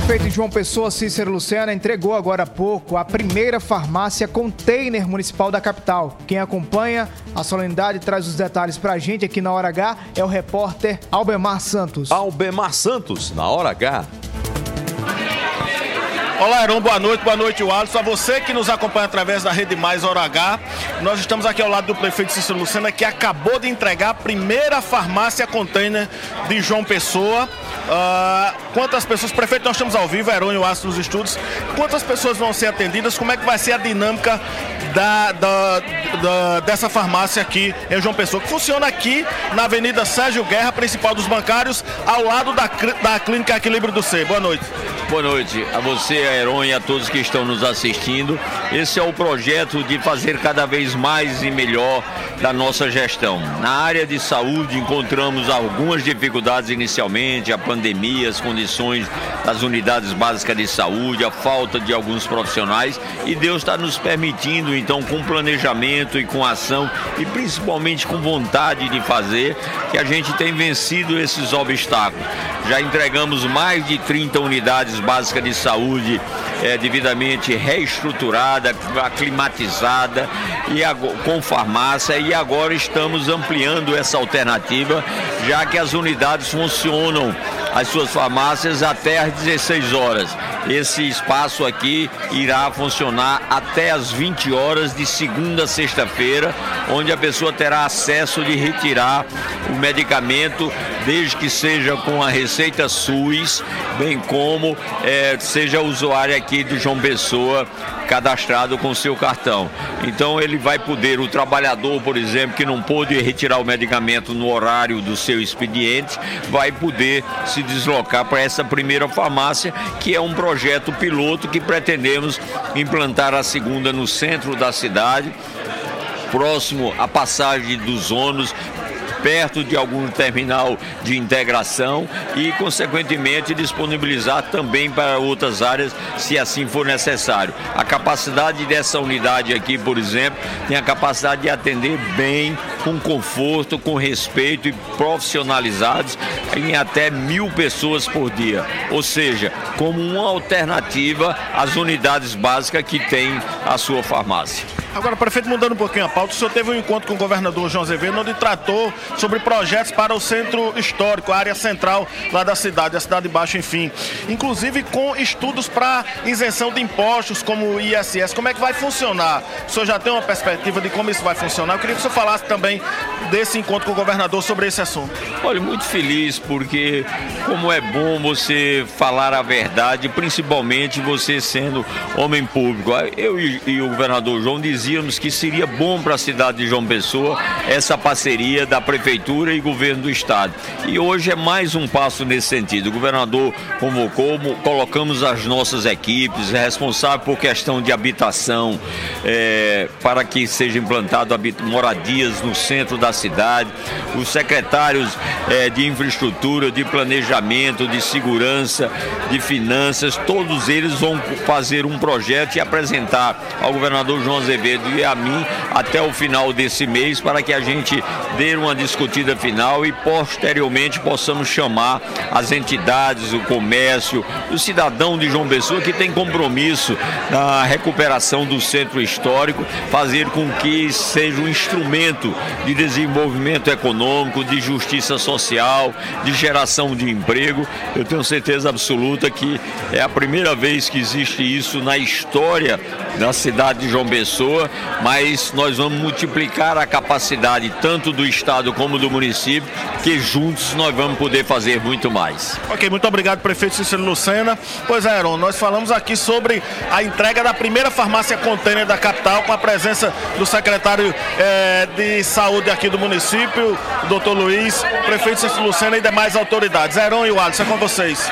prefeito João Pessoa, Cícero Luciano, entregou agora há pouco a primeira farmácia container municipal da capital. Quem acompanha a solenidade traz os detalhes pra gente aqui na Hora H é o repórter Albemar Santos. Albemar Santos, na Hora H. Olá, Heron, boa noite, boa noite, Alisson. A você que nos acompanha através da Rede Mais Hora H, nós estamos aqui ao lado do prefeito Cícero Lucena, que acabou de entregar a primeira farmácia container de João Pessoa. Uh, quantas pessoas, prefeito, nós estamos ao vivo, Heron e o Alisson nos estudos. Quantas pessoas vão ser atendidas? Como é que vai ser a dinâmica da, da, da, dessa farmácia aqui em João Pessoa, que funciona aqui na Avenida Sérgio Guerra, principal dos bancários, ao lado da, da Clínica Equilíbrio do C. Boa noite. Boa noite a você, Heron e a todos que estão nos assistindo. Esse é o projeto de fazer cada vez mais e melhor da nossa gestão. Na área de saúde encontramos algumas dificuldades inicialmente, a pandemia, as condições das unidades básicas de saúde, a falta de alguns profissionais e Deus está nos permitindo então com planejamento e com ação e principalmente com vontade de fazer que a gente tem vencido esses obstáculos. Já entregamos mais de 30 unidades básicas de saúde é, devidamente reestruturada, aclimatizada e com farmácia e agora estamos ampliando essa alternativa, já que as unidades funcionam as suas farmácias até às 16 horas. Esse espaço aqui irá funcionar até às 20 horas de segunda a sexta-feira, onde a pessoa terá acesso de retirar o medicamento, desde que seja com a receita SUS, bem como é, seja usuário aqui de João Pessoa cadastrado com seu cartão. Então ele vai poder, o trabalhador, por exemplo, que não pôde retirar o medicamento no horário do seu expediente, vai poder se deslocar para essa primeira farmácia, que é um projeto piloto que pretendemos implantar a segunda no centro da cidade próximo à passagem dos ônibus perto de algum terminal de integração e, consequentemente, disponibilizar também para outras áreas, se assim for necessário. A capacidade dessa unidade aqui, por exemplo, tem a capacidade de atender bem, com conforto, com respeito e profissionalizados em até mil pessoas por dia. Ou seja, como uma alternativa às unidades básicas que tem a sua farmácia. Agora, prefeito, mudando um pouquinho a pauta, o senhor teve um encontro com o governador João Azevedo, onde tratou sobre projetos para o centro histórico, a área central lá da cidade, a cidade de baixo, enfim. Inclusive com estudos para isenção de impostos, como o ISS. Como é que vai funcionar? O senhor já tem uma perspectiva de como isso vai funcionar? Eu queria que o senhor falasse também desse encontro com o governador sobre esse assunto. Olha, muito feliz, porque como é bom você falar a verdade, principalmente você sendo homem público. Eu e, o governador João dizíamos que seria bom para a cidade de João Pessoa essa parceria da Prefeitura e governo do Estado. E hoje é mais um passo nesse sentido. O governador convocou, colocamos as nossas equipes responsáveis por questão de habitação, é, para que sejam implantadas moradias no centro da cidade, os secretários é, de infraestrutura, de planejamento, de segurança, de finanças, todos eles vão fazer um projeto e apresentar ao governador João Azevedo e a mim até o final desse mês para que a gente dê uma discutida final e posteriormente possamos chamar as entidades, o comércio, o cidadão de João Pessoa que tem compromisso na recuperação do centro histórico, fazer com que seja um instrumento de desenvolvimento econômico, de justiça social, de geração de emprego. Eu tenho certeza absoluta que é a primeira vez que existe isso na história da cidade de João Pessoa mas nós vamos multiplicar a capacidade tanto do Estado como do município, que juntos nós vamos poder fazer muito mais. Ok, muito obrigado, prefeito Cícero Lucena. Pois é, Aaron, nós falamos aqui sobre a entrega da primeira farmácia container da capital, com a presença do secretário eh, de saúde aqui do município, doutor Luiz, prefeito Lucena e demais autoridades. Aaron e o Alisson, é com vocês.